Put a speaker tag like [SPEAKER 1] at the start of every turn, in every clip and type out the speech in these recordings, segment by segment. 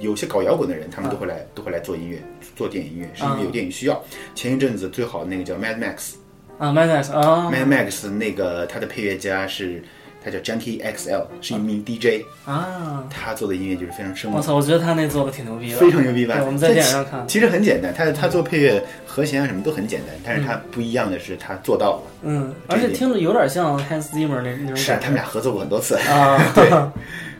[SPEAKER 1] 有些搞摇滚的人，他们都会来都会来做音乐，做电影音乐，是因为有电影需要。前一阵子最好的那个叫 Mad Max，
[SPEAKER 2] 啊，Mad Max 啊。
[SPEAKER 1] Mad Max 那个他的配乐家是他叫 Junkie XL，是一名 DJ，
[SPEAKER 2] 啊！
[SPEAKER 1] 他做的音乐就是非常生猛，
[SPEAKER 2] 我操，我觉得他那做的挺牛逼的，
[SPEAKER 1] 非常牛逼吧？
[SPEAKER 2] 对，我们在电影上看，
[SPEAKER 1] 其实很简单，他他做配乐和弦啊什么都很简单，但是他不一样的是他做到了。
[SPEAKER 2] 嗯，而且听着有点像 Hans Zimmer 那那种
[SPEAKER 1] 是啊，他们俩合作过很多次。
[SPEAKER 2] 啊，
[SPEAKER 1] 对，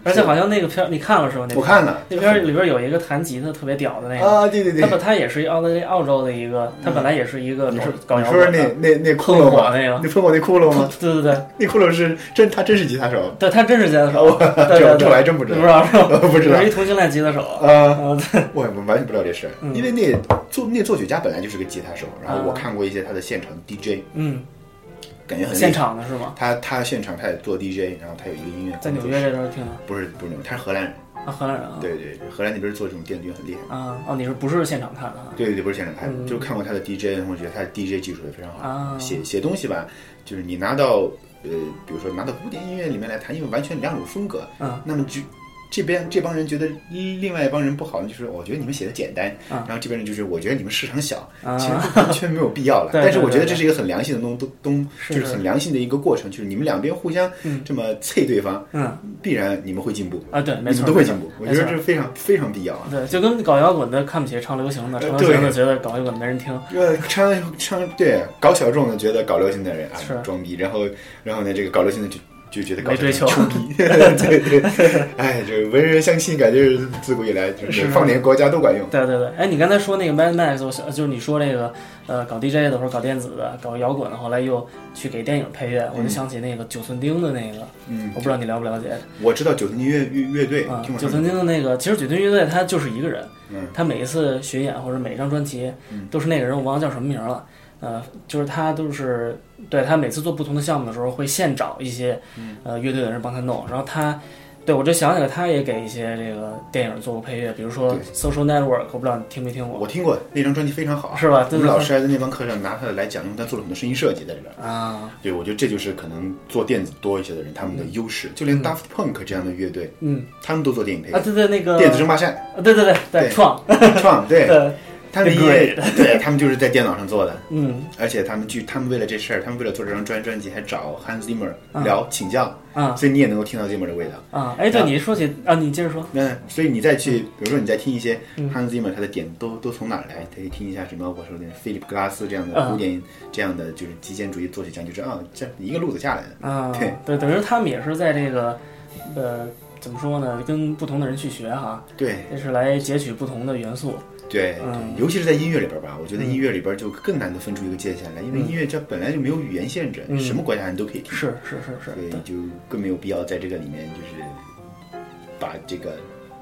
[SPEAKER 2] 而且好像那个片儿你看了是吧？那
[SPEAKER 1] 我看了
[SPEAKER 2] 那片儿里边有一个弹吉他特别屌的那个，
[SPEAKER 1] 啊，对对对。
[SPEAKER 2] 他，本他也是澳大利澳洲的一个，他本来也是一个
[SPEAKER 1] 你说
[SPEAKER 2] 搞搞
[SPEAKER 1] 你说
[SPEAKER 2] 摇滚的，
[SPEAKER 1] 那那那骷
[SPEAKER 2] 碰
[SPEAKER 1] 髅吗？
[SPEAKER 2] 那个。
[SPEAKER 1] 你碰过那骷髅吗？
[SPEAKER 2] 对对对。
[SPEAKER 1] 那骷髅是真，他真是吉他手。
[SPEAKER 2] 对，他真是吉他手，
[SPEAKER 1] 这这我还真不知道。
[SPEAKER 2] 不知道是吧？
[SPEAKER 1] 我不知道。
[SPEAKER 2] 是一同性恋吉他手，
[SPEAKER 1] 啊，我我完全不知道这事因为那作那作曲家本来就是个吉他手，然后
[SPEAKER 2] 啊。
[SPEAKER 1] 我看过一些他的现场 DJ，
[SPEAKER 2] 嗯，
[SPEAKER 1] 感觉很
[SPEAKER 2] 现。场的是吗？
[SPEAKER 1] 他他现场他也做 DJ，然后他有一个音乐
[SPEAKER 2] 在纽约这边听的
[SPEAKER 1] 不是不是纽约，他是荷兰人。
[SPEAKER 2] 啊，荷兰人啊，
[SPEAKER 1] 对对，对荷兰那边做这种电子乐很厉害。
[SPEAKER 2] 啊，哦，你是不是现场看的啊？
[SPEAKER 1] 对对对，不是现场看的，
[SPEAKER 2] 嗯
[SPEAKER 1] 就是看过他的 DJ，然后我觉得他的 DJ 技术也非常好。
[SPEAKER 2] 啊
[SPEAKER 1] 写写东西吧，就是你拿到呃，比如说拿到古典音乐里面来弹，因为完全两种风格，
[SPEAKER 2] 嗯
[SPEAKER 1] 那么就这边这帮人觉得另外一帮人不好，就是我觉得你们写的简单，
[SPEAKER 2] 嗯
[SPEAKER 1] 然后这边人就是我觉得你们市场小，
[SPEAKER 2] 啊。
[SPEAKER 1] 其实完全没有必要了。但是我觉得这是一个很良性的东东东，
[SPEAKER 2] 是
[SPEAKER 1] 就是很良性的一个过程，就是你们两边互相
[SPEAKER 2] 嗯。
[SPEAKER 1] 这么啐对方，
[SPEAKER 2] 嗯。
[SPEAKER 1] 必然你们会进步，
[SPEAKER 2] 啊，对，没
[SPEAKER 1] 你
[SPEAKER 2] 错，
[SPEAKER 1] 们都会进步。我觉得这非常非常必要啊。
[SPEAKER 2] 对，就跟搞摇滚的看不起唱流行的，
[SPEAKER 1] 呃
[SPEAKER 2] 唱流行的觉得搞摇滚没人听，
[SPEAKER 1] 呃，唱唱对搞小众的觉得搞流行的人啊装逼，然后然后呢，这个搞流行的就就觉得搞
[SPEAKER 2] 没追求。
[SPEAKER 1] 对对，哎，这文人相信，感觉是自古以来就是
[SPEAKER 2] 是。
[SPEAKER 1] 放眼国家都管用。
[SPEAKER 2] 对对对，哎，你刚才说那个 Mad Max，我想就是你说那个呃搞 DJ 的或者搞电子的、搞摇滚的，后来又去给电影配乐，我就想起那个九寸钉的那个，
[SPEAKER 1] 嗯
[SPEAKER 2] 我，不知道你了不了解
[SPEAKER 1] 我知道九寸钉乐乐乐队，
[SPEAKER 2] 九寸钉的那个，其实九寸钉乐队他就是一个人，
[SPEAKER 1] 嗯。
[SPEAKER 2] 他每一次巡演或者每一张专辑
[SPEAKER 1] 嗯。
[SPEAKER 2] 都是那个人，我忘了叫什么名了。呃，就是他都是对他每次做不同的项目的时候，会现找一些
[SPEAKER 1] 嗯
[SPEAKER 2] 呃乐队的人帮他弄，然后他。对，我就想起来，他也给一些这个电影做过配乐，比如说《Social Network》，我不知道你听没听过，
[SPEAKER 1] 我听过那张专辑非常好，
[SPEAKER 2] 是吧？
[SPEAKER 1] 我们老师还在那帮课上拿它来讲，因为他做了很多声音设计在里边。
[SPEAKER 2] 啊，
[SPEAKER 1] 对，我觉得这就是可能做电子多一些的人他们的优势，就连 Daft Punk 这样的乐队，
[SPEAKER 2] 嗯
[SPEAKER 1] 他们都做电影配
[SPEAKER 2] 啊，
[SPEAKER 1] 乐，
[SPEAKER 2] 对对，那个
[SPEAKER 1] 电子争霸战，
[SPEAKER 2] 啊，对对对对，
[SPEAKER 1] 对
[SPEAKER 2] 创，
[SPEAKER 1] 创 对，
[SPEAKER 2] 对，
[SPEAKER 1] 他们因为，对他们就是在电脑上做的。
[SPEAKER 2] 嗯。
[SPEAKER 1] 而且他们据他们为了这事儿，他们为了做这张专专辑，还找 Hans Zimmer
[SPEAKER 2] 啊
[SPEAKER 1] 聊请教，
[SPEAKER 2] 啊
[SPEAKER 1] 所以你也能够听到 Zimmer 的味道。
[SPEAKER 2] 啊，哎，对，你说起啊，你接着说，
[SPEAKER 1] 嗯所以你再去，比如说你再听一些
[SPEAKER 2] 嗯。
[SPEAKER 1] Hans Zimmer 他的点都都从哪儿来？可以听一下什么我说的菲利普格拉斯这样的
[SPEAKER 2] 啊
[SPEAKER 1] 古典这样的就是极简主义作曲家，就是啊，这一个路子下来的。
[SPEAKER 2] 啊，
[SPEAKER 1] 对
[SPEAKER 2] 对，等于他们也是在这个呃，怎么说呢，跟不同的人去学哈，
[SPEAKER 1] 对。
[SPEAKER 2] 这是来截取不同的元素，
[SPEAKER 1] 对
[SPEAKER 2] 嗯，
[SPEAKER 1] 尤其是在音乐里边吧，我觉得
[SPEAKER 2] 嗯。
[SPEAKER 1] 音乐里边就更难的分出一个界限来，因为
[SPEAKER 2] 嗯。
[SPEAKER 1] 音乐这本来就没有语言限制，
[SPEAKER 2] 嗯。
[SPEAKER 1] 什么国家人都可以听。
[SPEAKER 2] 是是是是
[SPEAKER 1] 所以，
[SPEAKER 2] 对。
[SPEAKER 1] 就更没有必要在这个里面就是把这个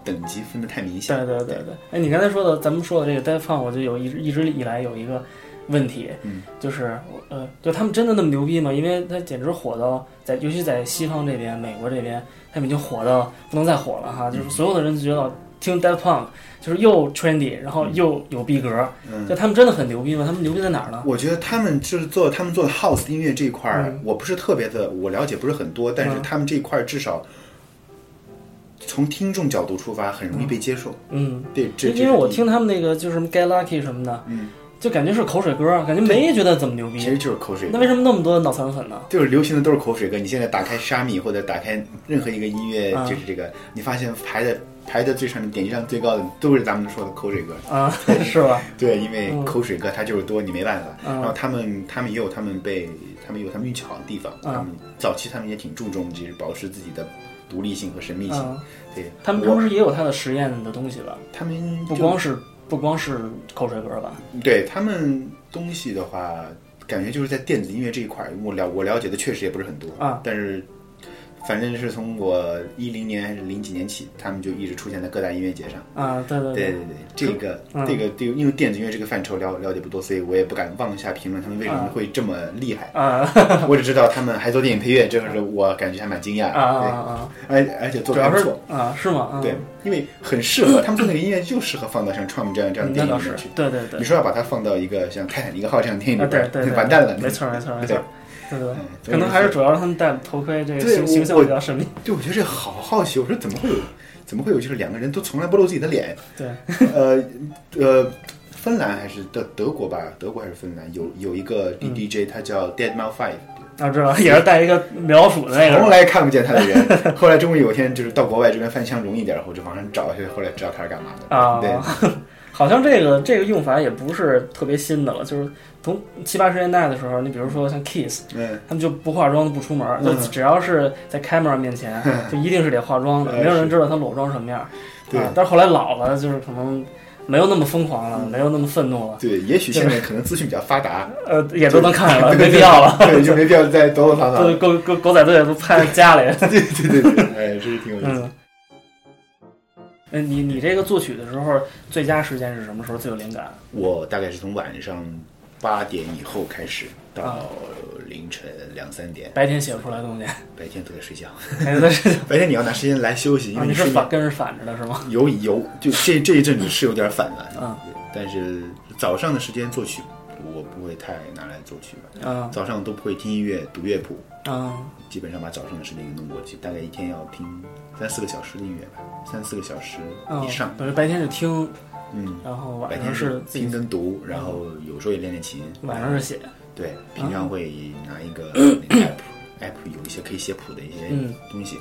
[SPEAKER 1] 等级分得太明显。
[SPEAKER 2] 对对对对，哎，你刚才说的，咱们说的这个 d e f u n 我就有一直一直以来有一个问题，
[SPEAKER 1] 嗯，
[SPEAKER 2] 就是呃，就他们真的那么牛逼吗？因为他简直火到在，尤其在西方这边，美国这边，他们已经火到不能再火了哈，就是所有的人就觉得听 d e f u n 就是又 trendy，然后又有逼格，
[SPEAKER 1] 嗯
[SPEAKER 2] 就他们真的很牛逼吗？他们牛逼在哪儿呢？
[SPEAKER 1] 我觉得他们就是做他们做的 house 音乐这一块我不是特别的，我了解不是很多，但是
[SPEAKER 2] 嗯
[SPEAKER 1] 他们这一块儿至少从听众角度出发，很容易被接受。
[SPEAKER 2] 嗯，
[SPEAKER 1] 对，这
[SPEAKER 2] 因因为我，听他们那个就是什么 Get Lucky 什么的，
[SPEAKER 1] 嗯，
[SPEAKER 2] 就感觉是口水歌，感觉没觉得怎么牛逼。
[SPEAKER 1] 其实就是口水歌。
[SPEAKER 2] 那为什么那么多脑残粉呢？
[SPEAKER 1] 就是流行的都是口水歌，你现在打开沙米或者打开任何一个音乐，
[SPEAKER 2] 啊
[SPEAKER 1] 就是这个，你发现排的排的最上面、点击量最高的都是咱们说的口水歌。
[SPEAKER 2] 啊，是吧？
[SPEAKER 1] 对，因为
[SPEAKER 2] 嗯
[SPEAKER 1] 口水歌它就是多，你没办法。
[SPEAKER 2] 嗯
[SPEAKER 1] 然后他们他们也有他们被他们有他们运气好的地方。
[SPEAKER 2] 嗯
[SPEAKER 1] 他们早期他们也挺注重就是保持自己的独立性和神秘性。
[SPEAKER 2] 嗯，
[SPEAKER 1] 对，
[SPEAKER 2] 他们同时也有他的实验的东西吧？
[SPEAKER 1] 他们
[SPEAKER 2] 不光是不光是口水歌吧？
[SPEAKER 1] 对他们东西的话，感觉就是在电子音乐这一块儿，我了我了解的确实也不是很多
[SPEAKER 2] 啊，
[SPEAKER 1] 但是。反正是从我一零年还是零几年起，他们就一直出现在各大音乐节上。
[SPEAKER 2] 啊，对对
[SPEAKER 1] 对对对，这个、
[SPEAKER 2] 嗯
[SPEAKER 1] 这个这个，因为电子音乐这个范畴了了解不多，所以我也不敢妄下评论他们为什么会这么厉害。
[SPEAKER 2] 啊
[SPEAKER 1] 我只知道他们还做电影配乐，这个是我感觉还蛮惊讶的。
[SPEAKER 2] 啊啊啊！
[SPEAKER 1] 对，而而且做的还不错。
[SPEAKER 2] 啊，是吗？嗯
[SPEAKER 1] 对，因为很适合他们做那个音乐，就适合放到像《创》这样这样的电影里面去。，
[SPEAKER 2] 对对对
[SPEAKER 1] 你，说要把它放到一个像《泰坦尼克号》这样的电影
[SPEAKER 2] 啊
[SPEAKER 1] 里边，
[SPEAKER 2] 对对对，
[SPEAKER 1] 完蛋了。
[SPEAKER 2] 没错没错没
[SPEAKER 1] 对
[SPEAKER 2] 错。对对，
[SPEAKER 1] 嗯
[SPEAKER 2] 可能还是主要是他们戴头盔，这个形形象
[SPEAKER 1] 我
[SPEAKER 2] 比较神秘。
[SPEAKER 1] 对，我觉得这好好奇，我说怎么会有，怎么会有就是两个人都从来不露自己的脸？
[SPEAKER 2] 对，
[SPEAKER 1] 呃呃，芬兰还是德德国吧？德国还是芬兰？有有一个
[SPEAKER 2] D
[SPEAKER 1] D J，他叫 Dead Mouse Five，
[SPEAKER 2] 啊，知道，也是带一个米老鼠的那个。
[SPEAKER 1] 从来看不见他的人。后来终于有一天，就是到国外这边翻箱容易点，我就网上找，后来知道他是干嘛的。
[SPEAKER 2] 啊
[SPEAKER 1] 对，
[SPEAKER 2] 好像这个这个用法也不是特别新的了，就是从七八十年代的时候，你比如说像 Kiss，
[SPEAKER 1] 嗯，
[SPEAKER 2] 他们就不化妆不出门，
[SPEAKER 1] 嗯
[SPEAKER 2] 就只要是在 camera 面前，就一定是得化妆的，
[SPEAKER 1] 嗯
[SPEAKER 2] 没有人知道他裸妆什么样。
[SPEAKER 1] 对
[SPEAKER 2] 啊，但是后来老了，就是可能没有那么疯狂了，
[SPEAKER 1] 嗯
[SPEAKER 2] 没有那么愤怒了，
[SPEAKER 1] 对，也许现在可能资讯比较发达，
[SPEAKER 2] 呃，也都能看见了，没必要了。
[SPEAKER 1] 对，就没必要再躲躲藏藏。
[SPEAKER 2] 对，狗狗狗仔队都派家里。
[SPEAKER 1] 对对对对，哎，这是挺有意思。
[SPEAKER 2] 嗯。哎，你你这个作曲的时候，最佳时间是什么时候最有灵感？
[SPEAKER 1] 我大概是从晚上八点以后开始，
[SPEAKER 2] 啊。
[SPEAKER 1] 到凌晨两三点，
[SPEAKER 2] 白天写不出来东西，
[SPEAKER 1] 白天都在睡觉。
[SPEAKER 2] 还在睡觉。
[SPEAKER 1] 白天你要拿时间来休息，因
[SPEAKER 2] 啊，
[SPEAKER 1] 为
[SPEAKER 2] 你是反跟人反着的是吗？
[SPEAKER 1] 有有就这这一阵子是有点反了，
[SPEAKER 2] 嗯
[SPEAKER 1] 但是早上的时间作曲我不会太拿来作曲吧，
[SPEAKER 2] 嗯
[SPEAKER 1] 早上都不会听音乐、读乐谱，
[SPEAKER 2] 嗯
[SPEAKER 1] 基本上把早上的时间给弄过去，大概一天要听三四个小时的音乐吧，三四个小时
[SPEAKER 2] 嗯，
[SPEAKER 1] 以上。
[SPEAKER 2] 等于白天是听，
[SPEAKER 1] 嗯，
[SPEAKER 2] 然后晚上
[SPEAKER 1] 白天
[SPEAKER 2] 是自己
[SPEAKER 1] 听跟读，然后有时候也练练琴，
[SPEAKER 2] 晚上是写。
[SPEAKER 1] 对，平常会拿一个 那个 app app 有一些可以写谱的一些
[SPEAKER 2] 嗯。
[SPEAKER 1] 东西，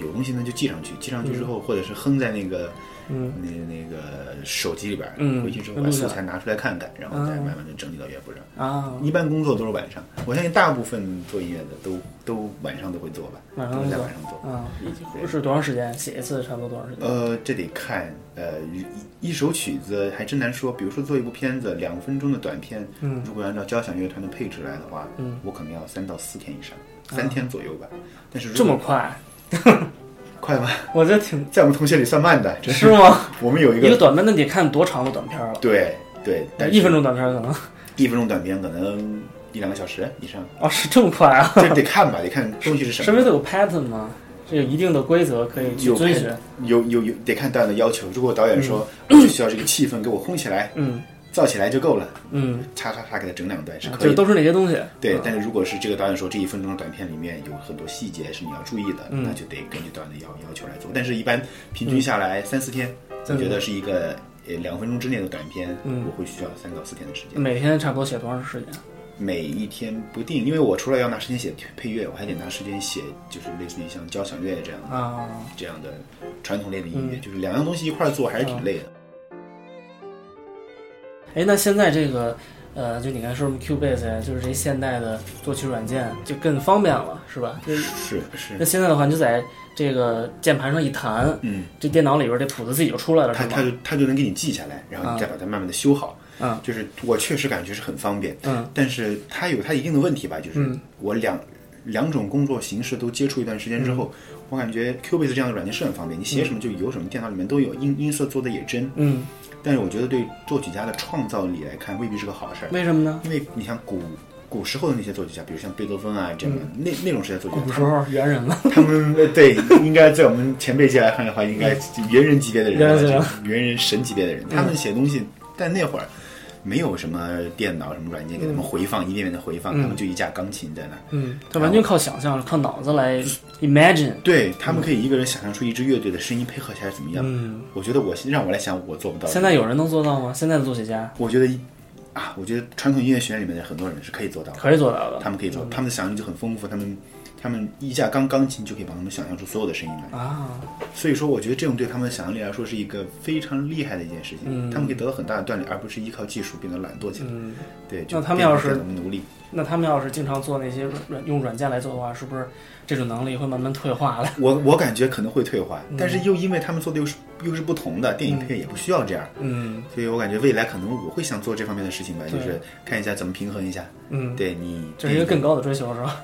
[SPEAKER 1] 有东西呢就记上去，记上去之后，或者是哼在那个
[SPEAKER 2] 嗯
[SPEAKER 1] 那那个手机里边，
[SPEAKER 2] 嗯
[SPEAKER 1] 回去之后把素材拿出来看看，然后再
[SPEAKER 2] 嗯
[SPEAKER 1] 慢慢的整理到乐谱上。
[SPEAKER 2] 啊，
[SPEAKER 1] 一般工作都是晚上，我相信大部分做音乐的都都晚上都会做吧，都是在
[SPEAKER 2] 晚上做
[SPEAKER 1] 晚上做。
[SPEAKER 2] 啊，是多长时间？写一次差不多多长时间？
[SPEAKER 1] 呃，这得看，呃，一一首曲子还真难说。比如说做一部片子，两分钟的短片，
[SPEAKER 2] 嗯
[SPEAKER 1] 如果按照交响乐团的配置来的话，
[SPEAKER 2] 嗯，
[SPEAKER 1] 我可能要三到四天以上，三天左右吧。但是如
[SPEAKER 2] 这么快？
[SPEAKER 1] 快吗？
[SPEAKER 2] 我觉得挺
[SPEAKER 1] 在我们同学里算慢的，真
[SPEAKER 2] 是吗？
[SPEAKER 1] 我们有一个
[SPEAKER 2] 一个
[SPEAKER 1] 个
[SPEAKER 2] 短片那得看多长的短片了？
[SPEAKER 1] 对对，但是
[SPEAKER 2] 一分钟短片可能
[SPEAKER 1] 一分钟短片可能一两个小时以上，
[SPEAKER 2] 哦，是这么快啊？
[SPEAKER 1] 这得看吧，得看东西是什么。
[SPEAKER 2] 是因为它有 pattern 吗？这有一定的规则可以去
[SPEAKER 1] 有
[SPEAKER 2] 遵循。
[SPEAKER 1] 有有有得看导演的要求。如果导演说、我就需要这个气氛给我烘起来，
[SPEAKER 2] 嗯
[SPEAKER 1] 造起来就够了，
[SPEAKER 2] 嗯，
[SPEAKER 1] 叉叉叉给它整两段是可以
[SPEAKER 2] 就都。是那些东西。
[SPEAKER 1] 对
[SPEAKER 2] 嗯，
[SPEAKER 1] 但是如果是这个导演说这一分钟的短片里面有很多细节是你要注意的，
[SPEAKER 2] 嗯
[SPEAKER 1] 那就得根据导演的要要求来做。但是，一般平均下来三四天，我
[SPEAKER 2] 嗯
[SPEAKER 1] 觉得是一个呃两分钟之内的短片，
[SPEAKER 2] 嗯
[SPEAKER 1] 我会需要三到四天的时间。
[SPEAKER 2] 每天差不多写多长时间？
[SPEAKER 1] 每一天不定，因为我除了要拿时间写配乐，我还得拿时间写，就是类似于像交响乐这样的、
[SPEAKER 2] 啊，
[SPEAKER 1] 这样的传统类的音乐，
[SPEAKER 2] 嗯
[SPEAKER 1] 就是两样东西一块儿做，还是挺累的。
[SPEAKER 2] 哎，那现在这个，呃，就你刚才说什么 Cubase 呀，就是这现代的作曲软件就更方便了，是吧？就是
[SPEAKER 1] 是是
[SPEAKER 2] 那，现在的话，你就在这个键盘上一弹，
[SPEAKER 1] 嗯，
[SPEAKER 2] 这电脑里边这谱子自己就出来了，是吗？
[SPEAKER 1] 他他就它就能给你记下来，然后你再把它慢慢的修好。
[SPEAKER 2] 嗯
[SPEAKER 1] 就是我确实感觉是很方便，
[SPEAKER 2] 嗯
[SPEAKER 1] 但是它有它一定的问题吧，就是
[SPEAKER 2] 嗯
[SPEAKER 1] 我两两种工作形式都接触一段时间之后，我感觉 Cubase 这样的软件是很方便，你写什么就有什么，电脑里面都有，音音色做的也真。
[SPEAKER 2] 嗯，
[SPEAKER 1] 但是我觉得对作曲家的创造力来看，未必是个好事儿，
[SPEAKER 2] 为什么呢？
[SPEAKER 1] 因为你像古古时候的那些作曲家，比如像贝多芬啊这样的、那那种时代作曲家，
[SPEAKER 2] 古时候猿人嘛，
[SPEAKER 1] 他们呃对，应该在我们前辈界来看的话，应该猿人级别的人
[SPEAKER 2] 猿人
[SPEAKER 1] 神级别的人。他们写东西，在那会儿没有什么电脑、什么软件给他们回放，一遍遍的回放，他们就一架钢琴在那儿。
[SPEAKER 2] 嗯，他完全靠想象，靠脑子来 imagine。
[SPEAKER 1] 对他们可以一个人想象出一支乐队的声音配合起来怎么样。
[SPEAKER 2] 嗯，
[SPEAKER 1] 我觉得我让我来想，我做不到。
[SPEAKER 2] 现在有人能做到吗？现在的作曲家
[SPEAKER 1] 我觉得一啊，我觉得传统音乐学院里面的很多人是可以做到的，
[SPEAKER 2] 可以做到的。
[SPEAKER 1] 他们可以做，他们的想象力就很丰富，他们他们一架钢钢琴就可以帮他们想象出所有的声音来。
[SPEAKER 2] 啊，
[SPEAKER 1] 所以说，我觉得这种对他们的想象力来说是一个非常厉害的一件事情。
[SPEAKER 2] 嗯
[SPEAKER 1] 他们可以得到很大的锻炼，而不是依靠技术变得懒惰起来。
[SPEAKER 2] 嗯，
[SPEAKER 1] 对，就
[SPEAKER 2] 那他们要是
[SPEAKER 1] 变得更奴隶，
[SPEAKER 2] 那他们要是经常做那些软软用软件来做的话，是不是这种能力会慢慢退化了？
[SPEAKER 1] 我我感觉可能会退化，
[SPEAKER 2] 嗯
[SPEAKER 1] 但是又因为他们做的又是又是不同的，电影配乐也不需要这样，
[SPEAKER 2] 嗯
[SPEAKER 1] 所以我感觉未来可能我会想做这方面的事情吧，就是看一下怎么平衡一下。
[SPEAKER 2] 嗯，
[SPEAKER 1] 对你，
[SPEAKER 2] 这是一个更高的追求，是吧？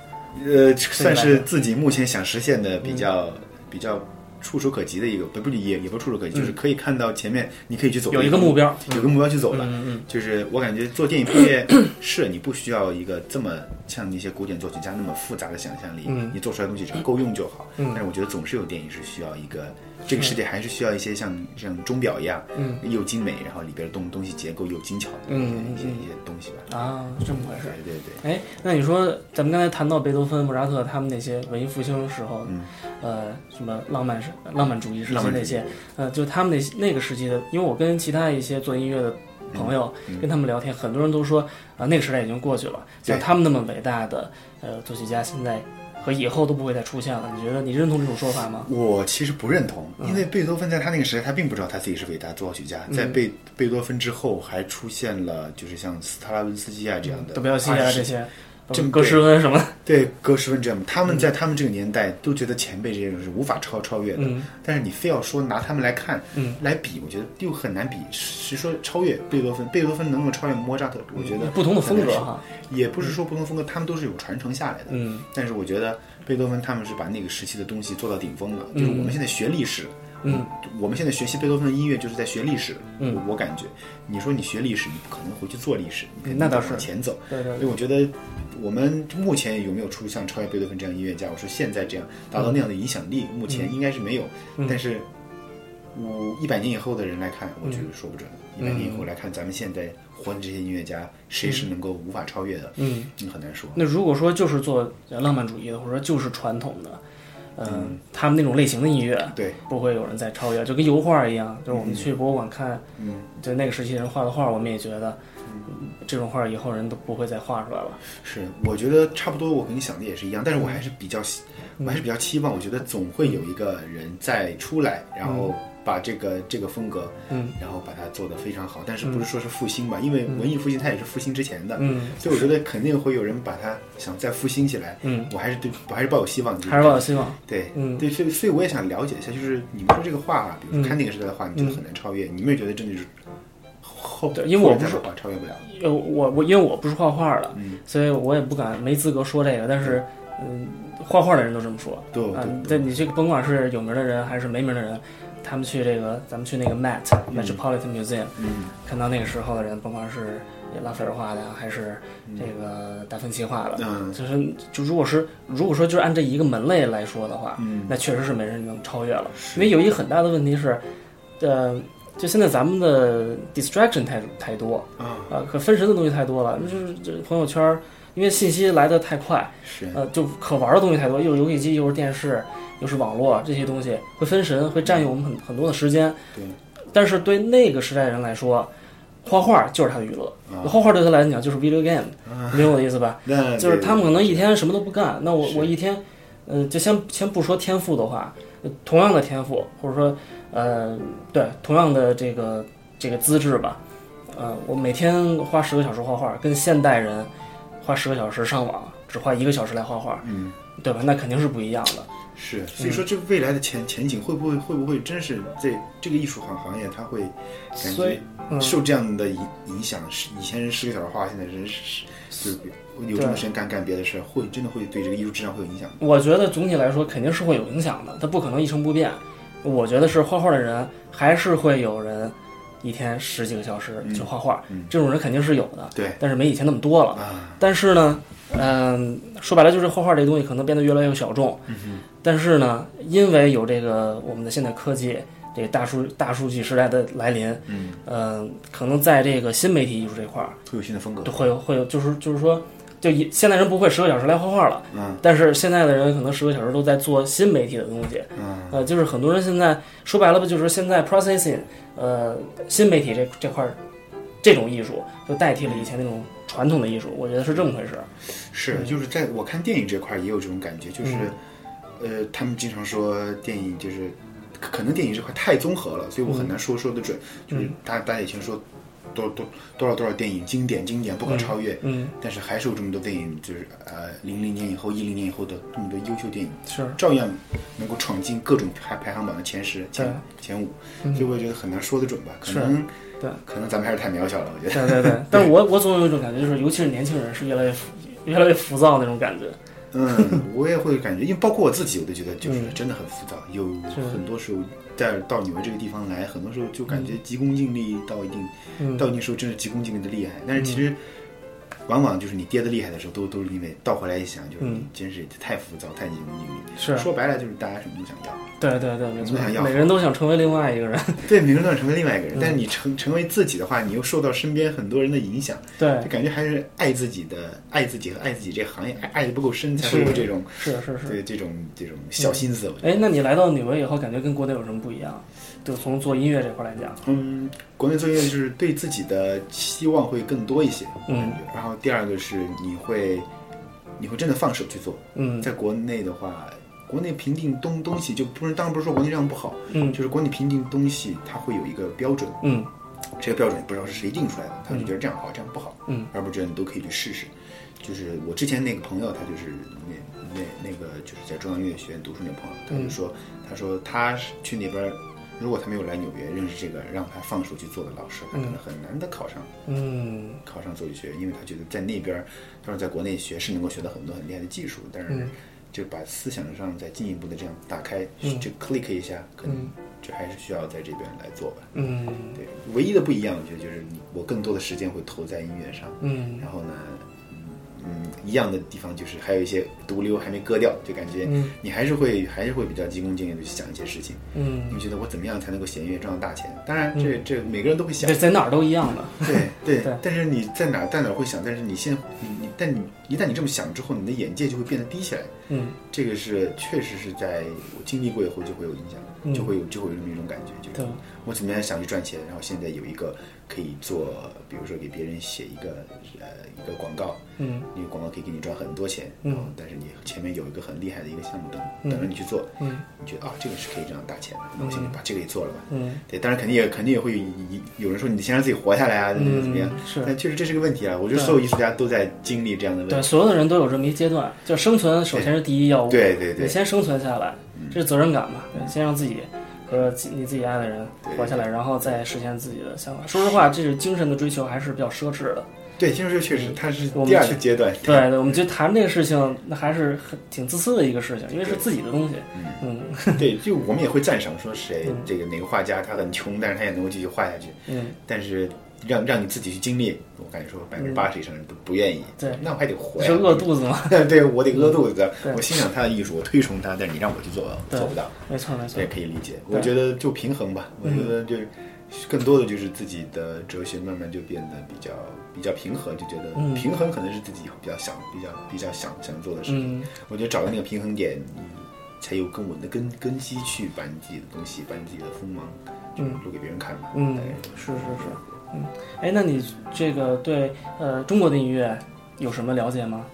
[SPEAKER 1] 呃，算是自己目前想实现的比较、比较触手可及的一个，不不也也不触手可及，就是可以看到前面你可以去走
[SPEAKER 2] 有一个目标，
[SPEAKER 1] 有个目标去走了。
[SPEAKER 2] 嗯嗯
[SPEAKER 1] 就是我感觉做电影配乐 是你不需要一个这么像那些古典作曲家那么复杂的想象力，
[SPEAKER 2] 嗯
[SPEAKER 1] 你做出来的东西只要够用就好。
[SPEAKER 2] 嗯
[SPEAKER 1] 但是我觉得总是有电影是需要一个，这个世界还是需要一些像像钟表一样，
[SPEAKER 2] 嗯。
[SPEAKER 1] 又精美，然后里边的东东西结构又精巧的
[SPEAKER 2] 嗯
[SPEAKER 1] 一些一些东西吧。
[SPEAKER 2] 啊，这么回事
[SPEAKER 1] 对。对对，
[SPEAKER 2] 哎，那你说咱们刚才谈到贝多芬、莫扎特他们那些文艺复兴时候，
[SPEAKER 1] 嗯。
[SPEAKER 2] 呃，什么浪漫时、浪漫主义时期那些，呃，就他们那那个时期的，因为我跟其他一些做音乐的朋友、
[SPEAKER 1] 嗯
[SPEAKER 2] 跟他们聊天，很多人都说啊、那个时代已经过去了，像他们那么伟大的呃作曲家，现在和以后都不会再出现了。你觉得你认同这种说法吗？
[SPEAKER 1] 我其实不认同，
[SPEAKER 2] 嗯
[SPEAKER 1] 因为贝多芬在他那个时代，他并不知道他自己是伟大作曲家。在贝贝多芬之后，还出现了就是像斯特拉文斯基啊这样的，
[SPEAKER 2] 德彪西啊这些，
[SPEAKER 1] 这
[SPEAKER 2] 格什温什么，
[SPEAKER 1] 对格什温这样，他们在他们这个年代都觉得前辈这些人是无法超超越的。
[SPEAKER 2] 嗯
[SPEAKER 1] 但是你非要说拿他们来看，
[SPEAKER 2] 嗯，
[SPEAKER 1] 来比，我觉得又很难比。是说超越贝多芬，贝多芬能够超越莫扎特，我觉得
[SPEAKER 2] 不同的风格哈，
[SPEAKER 1] 也不是说不同风格，他们都是有传承下来的。
[SPEAKER 2] 嗯
[SPEAKER 1] 但是我觉得贝多芬他们是把那个时期的东西做到顶峰了，
[SPEAKER 2] 嗯
[SPEAKER 1] 就是我们现在学历史，
[SPEAKER 2] 嗯，
[SPEAKER 1] 我们现在学习贝多芬的音乐就是在学历史，
[SPEAKER 2] 嗯
[SPEAKER 1] 我我感觉，你说你学历史，你不可能回去做历史，你肯定得
[SPEAKER 2] 那倒是
[SPEAKER 1] 往前走。
[SPEAKER 2] 对对
[SPEAKER 1] 所以我觉得我们目前有没有出像超越贝多芬这样音乐家？我说现在这样达到那样的影响力，目前应该是没有。
[SPEAKER 2] 嗯
[SPEAKER 1] 但是五一百年以后的人来看，我觉得说不准。一百年以后来看，咱们现在活的这些音乐家，谁是能够无法超越的？
[SPEAKER 2] 嗯。
[SPEAKER 1] 你很难说。
[SPEAKER 2] 那如果说就是做浪漫主义的，或者说就是传统的，嗯，他们那种类型的音乐，
[SPEAKER 1] 对，
[SPEAKER 2] 不会有人再超越，就跟油画一样，就是我们去博物馆看，
[SPEAKER 1] 嗯，
[SPEAKER 2] 就那个时期人画的画，我们也觉得，嗯。这种画以后人都不会再画出来了。
[SPEAKER 1] 是，我觉得差不多，我跟你想的也是一样，但是我还是比较希，我还是比较期望，我觉得总会有一个人再出来，然后把这个这个风格，
[SPEAKER 2] 嗯，
[SPEAKER 1] 然后把它做得非常好，但是不是说是复兴吧？因为文艺复兴它也是复兴之前的，
[SPEAKER 2] 嗯
[SPEAKER 1] 所以我觉得肯定会有人把它想再复兴起来。
[SPEAKER 2] 嗯，
[SPEAKER 1] 我还是对我还是抱有希望的，
[SPEAKER 2] 还是抱有希望。
[SPEAKER 1] 对，
[SPEAKER 2] 嗯
[SPEAKER 1] 对，所以所以我也想了解一下，就是你们说这个画啊，比如说看那个时代的画，你觉得很难超越，你们也觉得真的是后，
[SPEAKER 2] 对因为我不是
[SPEAKER 1] 画超越不了，
[SPEAKER 2] 呃，我我因为我不是画画的，
[SPEAKER 1] 嗯，
[SPEAKER 2] 所以我也不敢没资格说这个，但是，嗯，画画的人都这么说。
[SPEAKER 1] 对
[SPEAKER 2] 啊，
[SPEAKER 1] 对
[SPEAKER 2] 对你这个甭管是有名的人还是没名的人，他们去这个，咱们去那个 Met Metropolitan Museum，
[SPEAKER 1] 嗯。
[SPEAKER 2] 看到那个时候的人，甭管是拉斐尔画的，还是这个达芬奇画的，
[SPEAKER 1] 嗯。
[SPEAKER 2] 就是就如果是如果说就是按这一个门类来说的话，
[SPEAKER 1] 嗯。
[SPEAKER 2] 那确实是没人能超越了。因为有一个很大的问题是，呃，就现在咱们的 distraction 太太多
[SPEAKER 1] 啊，
[SPEAKER 2] 啊，可分神的东西太多了，就是这朋友圈儿，因为信息来的太快，
[SPEAKER 1] 是，
[SPEAKER 2] 呃，就可玩的东西太多，又是游戏机，又是电视，又是网络，这些东西会分神，会占用我们很很多的时间。
[SPEAKER 1] 对，
[SPEAKER 2] 但是对那个时代人来说，画画就是他的娱乐，
[SPEAKER 1] 啊
[SPEAKER 2] 画画对他来讲就是 video game，明白我的意思吧？就是他们可能一
[SPEAKER 1] 天
[SPEAKER 2] 天什么都不干，那我我一天，呃，就先先不说天赋的话，呃同样的天赋，或者说，呃，对，同样的这个这个资质吧，呃，我每天花十个小时画画，跟现代人花十个小时上网，只花一个小时来画画，
[SPEAKER 1] 嗯
[SPEAKER 2] 对吧？那肯定是不一样的。
[SPEAKER 1] 是，所以说这未来的前前景会不会会不会真是这这个艺术行行业它会感觉
[SPEAKER 2] 嗯
[SPEAKER 1] 受这样的影影响？是以前人十个小时画，现在人是是就有这么时间干干别的事儿，会真的会对这个艺术质量会有影响。
[SPEAKER 2] 我觉得总体来说肯定是会有影响的，它不可能一成不变。我觉得是画画的人还是会有人一天十几个小时去画画，
[SPEAKER 1] 嗯
[SPEAKER 2] 这种人肯定是有的，
[SPEAKER 1] 对
[SPEAKER 2] 但是没以前那么多了。
[SPEAKER 1] 啊，
[SPEAKER 2] 但是呢，嗯、说白了就是画画这东西可能变得越来越小众。
[SPEAKER 1] 嗯
[SPEAKER 2] 但是呢，因为有这个我们的现代科技，这个大数大数据时代的来临，
[SPEAKER 1] 嗯，
[SPEAKER 2] 嗯、可能在这个新媒体艺术这块儿，
[SPEAKER 1] 会有新的风格
[SPEAKER 2] 就。会有会有，就是就是说，就以现在人不会十个小时来画画了，
[SPEAKER 1] 嗯
[SPEAKER 2] 但是现在的人可能十个小时都在做新媒体的东西，
[SPEAKER 1] 嗯
[SPEAKER 2] 呃，就是很多人现在说白了吧，就是现在 processing，呃，新媒体这这块儿这种艺术就代替了以前那种传统的艺术，我觉得是这么回事儿。
[SPEAKER 1] 是，就是在我看电影这块儿也有这种感觉，就是，呃，他们经常说电影就是，可可能电影这块太综合了，所以我很难说说得准。就是大大家以前说多多多少多少电影经典经典不可超越，
[SPEAKER 2] 嗯，
[SPEAKER 1] 但是还是有这么多电影，就是呃零零年以后一零年以后的这么多优秀电影，
[SPEAKER 2] 是，
[SPEAKER 1] 照样能够闯进各种排排行榜的前十、前前五，
[SPEAKER 2] 嗯
[SPEAKER 1] 所以我也觉得很难说得准吧。可能
[SPEAKER 2] 对，
[SPEAKER 1] 可能咱们还是太渺小了，我觉得。
[SPEAKER 2] 对对对。但是 我我总有一种感觉，就是尤其是年轻人是越来越浮越来越浮躁那种感觉。
[SPEAKER 1] 嗯，我也会感觉，因为包括我自己，我都觉得就是
[SPEAKER 2] 嗯。
[SPEAKER 1] 真的很浮躁，有很多时候在到你们这个地方来，很多时候就感觉急功近利到一定、
[SPEAKER 2] 嗯。
[SPEAKER 1] 到一定时候真是急功近利的厉害，但是其实。往往就是你跌的厉害的时候，都都是因为倒回来一想，就是你真是太浮躁、太急功近利。
[SPEAKER 2] 是
[SPEAKER 1] 说白了就是大家什么都想要，
[SPEAKER 2] 对对对，没错
[SPEAKER 1] 我们想，要
[SPEAKER 2] 每个人都想成为另外一个人。
[SPEAKER 1] 对，每个人都想成为另外一个人，
[SPEAKER 2] 嗯
[SPEAKER 1] 但是你成成为自己的话，你又受到身边很多人的影响，
[SPEAKER 2] 对
[SPEAKER 1] 就，感觉还是爱自己的，爱自己和爱自己这个行业爱爱的不够深，才会有这种
[SPEAKER 2] 是是是。
[SPEAKER 1] 对这种这种小心思。
[SPEAKER 2] 哎，那你来到纽约以后，感觉跟国内有什么不一样？就从做音乐这块来讲，
[SPEAKER 1] 嗯，国内做音乐就是对自己的期望会更多一些，
[SPEAKER 2] 嗯。
[SPEAKER 1] 然后第二个是你会你会真的放手去做，
[SPEAKER 2] 嗯
[SPEAKER 1] 在国内的话。国内评定东东西就不是，当然不是说国内这样不好，
[SPEAKER 2] 嗯
[SPEAKER 1] 就是国内评定东西它会有一个标准，
[SPEAKER 2] 嗯
[SPEAKER 1] 这个标准不知道是谁定出来的，他就觉得这样好，这样不好，
[SPEAKER 2] 嗯，
[SPEAKER 1] 而不是觉得你都可以去试试。就是我之前那个朋友，他就是那那那个就是在中央音乐学院读书那朋友，他就说，他说他是去那边，如果他没有来纽约认识这个让他放手去做的老师，他可能很难的考上
[SPEAKER 2] 嗯。
[SPEAKER 1] 考上作曲学院，因为他觉得在那边，他说在国内学是能够学到很多很厉害的技术，但是
[SPEAKER 2] 嗯。
[SPEAKER 1] 就把思想上再进一步的这样打开，
[SPEAKER 2] 嗯。
[SPEAKER 1] 就 click 一下，可能就还是需要在这边来做吧。
[SPEAKER 2] 嗯。
[SPEAKER 1] 对，唯一的不一样，我觉得就是你我更多的时间会投在音乐上，
[SPEAKER 2] 嗯。
[SPEAKER 1] 然后呢，嗯嗯，一样的地方就是还有一些毒瘤还没割掉，就感觉
[SPEAKER 2] 嗯。
[SPEAKER 1] 你还是会还是会比较急功近利的去想一些事情，
[SPEAKER 2] 嗯，
[SPEAKER 1] 你觉得我怎么样才能够弦乐赚到大钱？当然这，这每个人都会想。
[SPEAKER 2] 对，，在哪儿都一样的。
[SPEAKER 1] 对对
[SPEAKER 2] 对。
[SPEAKER 1] 但是你在哪在哪会想，但是你现你你但你一旦你这么想之后，你的眼界就会变得低下来，
[SPEAKER 2] 嗯。
[SPEAKER 1] 这个是确实是在我经历过以后就会有影响，
[SPEAKER 2] 嗯。
[SPEAKER 1] 就会有就会有这么一种感觉，就是
[SPEAKER 2] 对
[SPEAKER 1] 我怎么样想去赚钱，然后现在有一个可以做，比如说给别人写一个呃一个广告，
[SPEAKER 2] 嗯
[SPEAKER 1] 那个广告可以给你赚很多钱，
[SPEAKER 2] 嗯
[SPEAKER 1] 然后但是你前面有一个很厉害的一个项目等
[SPEAKER 2] 嗯
[SPEAKER 1] 等着你去做，
[SPEAKER 2] 嗯
[SPEAKER 1] 你觉得啊这个是可以挣到大钱的，那我现在把这个也做了吧。
[SPEAKER 2] 嗯
[SPEAKER 1] 对，当然肯定也肯定也会有有人说你先让自己活下来啊，怎么怎么样
[SPEAKER 2] 嗯？是
[SPEAKER 1] 但确实这是个问题啊，我觉得所有艺术家都在经历这样的问题对，
[SPEAKER 2] 所有的人都有这么一阶段，就生存首先是第一要务。
[SPEAKER 1] 对对对
[SPEAKER 2] 你先生存下来，这是责任感嘛？对，先让自己和自你自己爱的人活下来，然后再实现自己的想法。说实话，这是精神的追求还是比较奢侈的。
[SPEAKER 1] 对，听说这确实它是
[SPEAKER 2] 我们
[SPEAKER 1] 第二个阶段。
[SPEAKER 2] 对对，我们就谈这个事情，那还是很挺自私的一个事情，因为是自己的东西。嗯
[SPEAKER 1] 对，就我们也会赞赏说谁
[SPEAKER 2] 嗯
[SPEAKER 1] 这个哪个画家他很穷，但是他也能够继续画下去。
[SPEAKER 2] 嗯，
[SPEAKER 1] 但是让让你自己去经历，我感觉说百分之八十以上人都不愿意。
[SPEAKER 2] 对
[SPEAKER 1] 那我还得活呀，
[SPEAKER 2] 是饿肚子吗？
[SPEAKER 1] 对我得饿肚子
[SPEAKER 2] 对。
[SPEAKER 1] 我欣赏他的艺术，我推崇他，但是你让我去做，我做不到。
[SPEAKER 2] 没错没错
[SPEAKER 1] 这也。可以理解。我觉得就平衡吧，我
[SPEAKER 2] 嗯
[SPEAKER 1] 觉得就是更多的就是自己的哲学慢慢就变得比较比较平和，就觉得
[SPEAKER 2] 嗯
[SPEAKER 1] 平衡可能是自己比较想比较比较想想做的事情。
[SPEAKER 2] 嗯
[SPEAKER 1] 我觉得找到那个平衡点，你才有更稳的根根基去把你自己的东西，把你自己的锋芒，就露给别人看嘛。
[SPEAKER 2] 嗯是是是，嗯，哎，那你这个对呃中国的音乐有什么了解吗？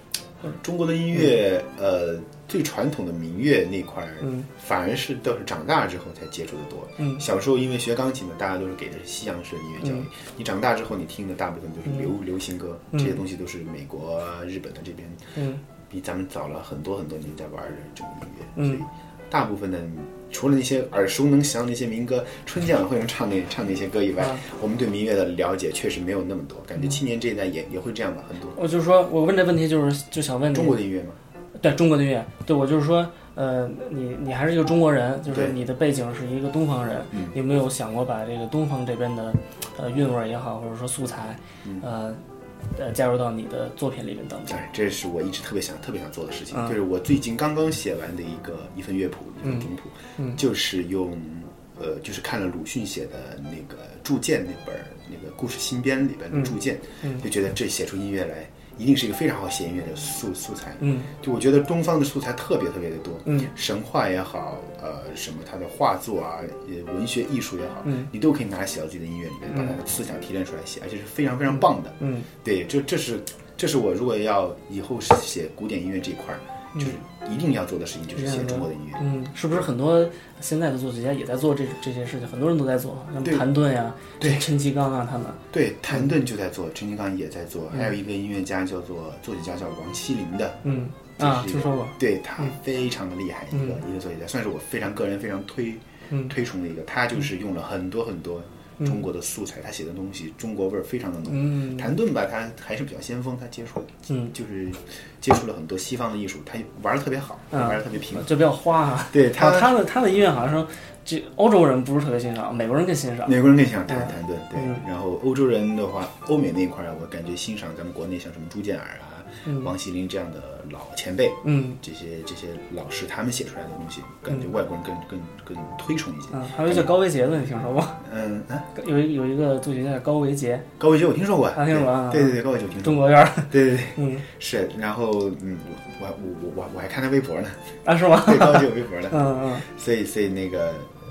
[SPEAKER 1] 中国的音乐，呃，最传统的民乐那块儿，
[SPEAKER 2] 嗯
[SPEAKER 1] 反而是都是长大之后才接触的多。
[SPEAKER 2] 嗯
[SPEAKER 1] 小时候因为学钢琴嘛，大家都是给的是西洋式的音乐教育。
[SPEAKER 2] 嗯
[SPEAKER 1] 你长大之后，你听的大部分都是流、流行歌，
[SPEAKER 2] 嗯
[SPEAKER 1] 这些东西都是美国、日本的这边
[SPEAKER 2] 嗯
[SPEAKER 1] 比咱们早了很多很多年在玩的这种音乐。
[SPEAKER 2] 嗯
[SPEAKER 1] 所以大部分的除了那些耳熟能详的一些民歌，春节晚会上唱那唱那些歌以外，
[SPEAKER 2] 啊
[SPEAKER 1] 我们对民乐的了解确实没有那么多。感
[SPEAKER 2] 嗯
[SPEAKER 1] 觉青年这一代也也会这样吧，很多。
[SPEAKER 2] 我就是说，我问这问题就是就想问，
[SPEAKER 1] 中国的音乐嘛。
[SPEAKER 2] 对中国的音乐，对我就是说，呃，你你还是一个中国人，就是
[SPEAKER 1] 对。
[SPEAKER 2] 你的背景是一个东方人，有没有想过把这个东方这边的呃韵味也好，或者说素材，
[SPEAKER 1] 嗯
[SPEAKER 2] 呃呃加入到你的作品里面当中？
[SPEAKER 1] 哎，这是我一直特别想、特别想做的事情，
[SPEAKER 2] 嗯。
[SPEAKER 1] 就是我最近刚刚写完的一个一份乐谱，一份中谱，
[SPEAKER 2] 嗯。
[SPEAKER 1] 就是用，呃，就是看了鲁迅写的那个《铸剑》那本儿那个故事新编里边的
[SPEAKER 2] 嗯《
[SPEAKER 1] 铸剑》
[SPEAKER 2] 嗯。
[SPEAKER 1] 就觉得这写出音乐来，一定是一个非常好写音乐的素素材。
[SPEAKER 2] 嗯。
[SPEAKER 1] 就我觉得东方的素材特别特别的多，
[SPEAKER 2] 嗯。
[SPEAKER 1] 神话也好，呃，什么他的画作啊，呃，文学艺术也好，
[SPEAKER 2] 嗯。
[SPEAKER 1] 你都可以拿来写到自己的音乐里面，把他的思想提炼出来写，而且是非常非常棒的。
[SPEAKER 2] 嗯。
[SPEAKER 1] 对，这这是这是我如果要以后写古典音乐这一块儿，就是一定要做的事情，就是写中国的音乐。
[SPEAKER 2] 嗯，是不是很多现在的作曲家也在做这这些事情？很多人都在做，像谭盾呀、
[SPEAKER 1] 对
[SPEAKER 2] 陈其刚啊他们。
[SPEAKER 1] 对，谭盾就在做，陈其刚也在做，还有一个音乐家叫做作曲家叫王希林的，
[SPEAKER 2] 嗯啊，听说过。
[SPEAKER 1] 对他非常的厉害一个、
[SPEAKER 2] 嗯
[SPEAKER 1] 一个作曲家，算是我非常个人非常推
[SPEAKER 2] 嗯
[SPEAKER 1] 推崇的一个。他就是用了很多很多中国的素材，他写的东西中国味儿非常的浓。
[SPEAKER 2] 嗯
[SPEAKER 1] 谭盾吧，他还是比较先锋，他接触
[SPEAKER 2] 嗯，
[SPEAKER 1] 就是接触了很多西方的艺术，他玩的特别好，
[SPEAKER 2] 嗯
[SPEAKER 1] 玩的特别平。
[SPEAKER 2] 就比较花啊。
[SPEAKER 1] 对
[SPEAKER 2] 他
[SPEAKER 1] 他，
[SPEAKER 2] 的他的音乐好像是这欧洲人不是特别欣赏，美国人更欣赏。
[SPEAKER 1] 美国人更喜欢弹
[SPEAKER 2] 嗯
[SPEAKER 1] 谭盾，对
[SPEAKER 2] 嗯。
[SPEAKER 1] 然后欧洲人的话，欧美那一块儿，我感觉欣赏咱们国内像什么朱建尔啊、
[SPEAKER 2] 嗯
[SPEAKER 1] 王锡林这样的老前辈，
[SPEAKER 2] 嗯
[SPEAKER 1] 这些这些老师他们写出来的东西，感觉外国人更更更推崇一些。
[SPEAKER 2] 嗯，还有一个叫高维杰的，你听说过？
[SPEAKER 1] 嗯啊，
[SPEAKER 2] 有一有一个作曲家叫高维杰，
[SPEAKER 1] 高维杰我听说过，
[SPEAKER 2] 啊听说过啊
[SPEAKER 1] 对对对，高维杰我听说过，
[SPEAKER 2] 中国院儿。
[SPEAKER 1] 对对对，
[SPEAKER 2] 嗯
[SPEAKER 1] 是。然后嗯，我我我我我还看他微博呢，
[SPEAKER 2] 啊是吗？
[SPEAKER 1] 对，高维杰有微博的，
[SPEAKER 2] 嗯嗯
[SPEAKER 1] 所以所以那个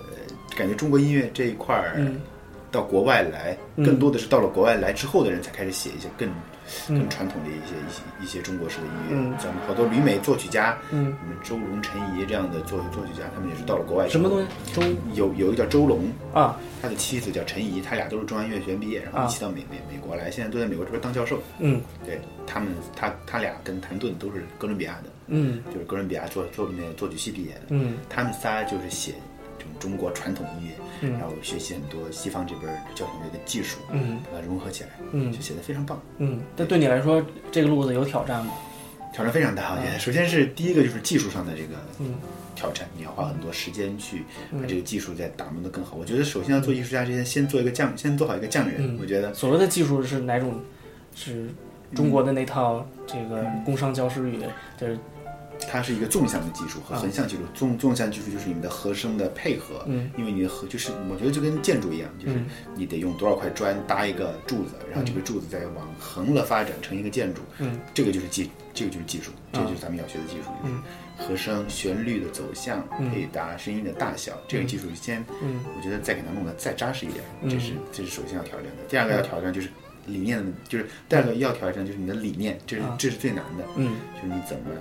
[SPEAKER 1] 呃，感觉中国音乐这一块儿。
[SPEAKER 2] 嗯
[SPEAKER 1] 到国外来，
[SPEAKER 2] 嗯
[SPEAKER 1] 更多的是到了国外来之后的人才开始写一些更更
[SPEAKER 2] 嗯。
[SPEAKER 1] 传统的一些一些一些中国式的音乐。
[SPEAKER 2] 嗯。
[SPEAKER 1] 像好多旅美作曲家，
[SPEAKER 2] 嗯，
[SPEAKER 1] 什么周龙、陈怡这样的作作曲家，他们也是到了国外
[SPEAKER 2] 什么东西？周？
[SPEAKER 1] 有有一个叫周龙，
[SPEAKER 2] 啊。
[SPEAKER 1] 他的妻子叫陈怡，他俩都是中央音乐学院毕业，然后一起到美美美国来，现在都在美国这边当教授。
[SPEAKER 2] 嗯。
[SPEAKER 1] 对他们，他他俩跟谭盾都是哥伦比亚的，
[SPEAKER 2] 嗯。
[SPEAKER 1] 就是哥伦比亚作作那个作曲系毕业的。
[SPEAKER 2] 嗯。
[SPEAKER 1] 他们仨就是写中国传统音乐，
[SPEAKER 2] 嗯
[SPEAKER 1] 然后学习很多西方这边儿交响乐的技术，
[SPEAKER 2] 嗯
[SPEAKER 1] 把它融合起来，
[SPEAKER 2] 嗯
[SPEAKER 1] 就写的非常棒，
[SPEAKER 2] 嗯，但对你来说，这个路子有挑战吗？
[SPEAKER 1] 挑战非常大。我觉得，首先是第一个就是技术上的这个
[SPEAKER 2] 嗯
[SPEAKER 1] 挑战，你要花很多时间去把
[SPEAKER 2] 嗯
[SPEAKER 1] 这个技术再打磨得更好。我觉得首先要做艺术家之前，先做一个匠，先做好一个匠人。
[SPEAKER 2] 嗯
[SPEAKER 1] 我觉得
[SPEAKER 2] 所谓的技术是哪种？是中国的那套这个工商教师语，就是
[SPEAKER 1] 它是一个纵向的技术和
[SPEAKER 2] 啊。
[SPEAKER 1] 横向技术。纵纵向技术就是你们的和声的配合，
[SPEAKER 2] 嗯。
[SPEAKER 1] 因为你的和就是我觉得就跟建筑一样，就是
[SPEAKER 2] 嗯。
[SPEAKER 1] 你得用多少块砖搭一个柱子，然后这个柱子再往横了发展成一个建筑，
[SPEAKER 2] 嗯。
[SPEAKER 1] 这个就是技，这个就是技术，这
[SPEAKER 2] 啊
[SPEAKER 1] 就是咱们要学的技术，就是
[SPEAKER 2] 嗯。
[SPEAKER 1] 和声、旋律的走向、
[SPEAKER 2] 嗯。
[SPEAKER 1] 配搭、声音的大小，这个技术先，
[SPEAKER 2] 嗯。
[SPEAKER 1] 我觉得再给它弄得再扎实一点，
[SPEAKER 2] 嗯。
[SPEAKER 1] 这是这是首先要挑战的。第二个要挑战就是理念，就是第二个要挑战就是你的理念，这是
[SPEAKER 2] 啊。
[SPEAKER 1] 这是最难的，
[SPEAKER 2] 嗯。
[SPEAKER 1] 就是你怎么，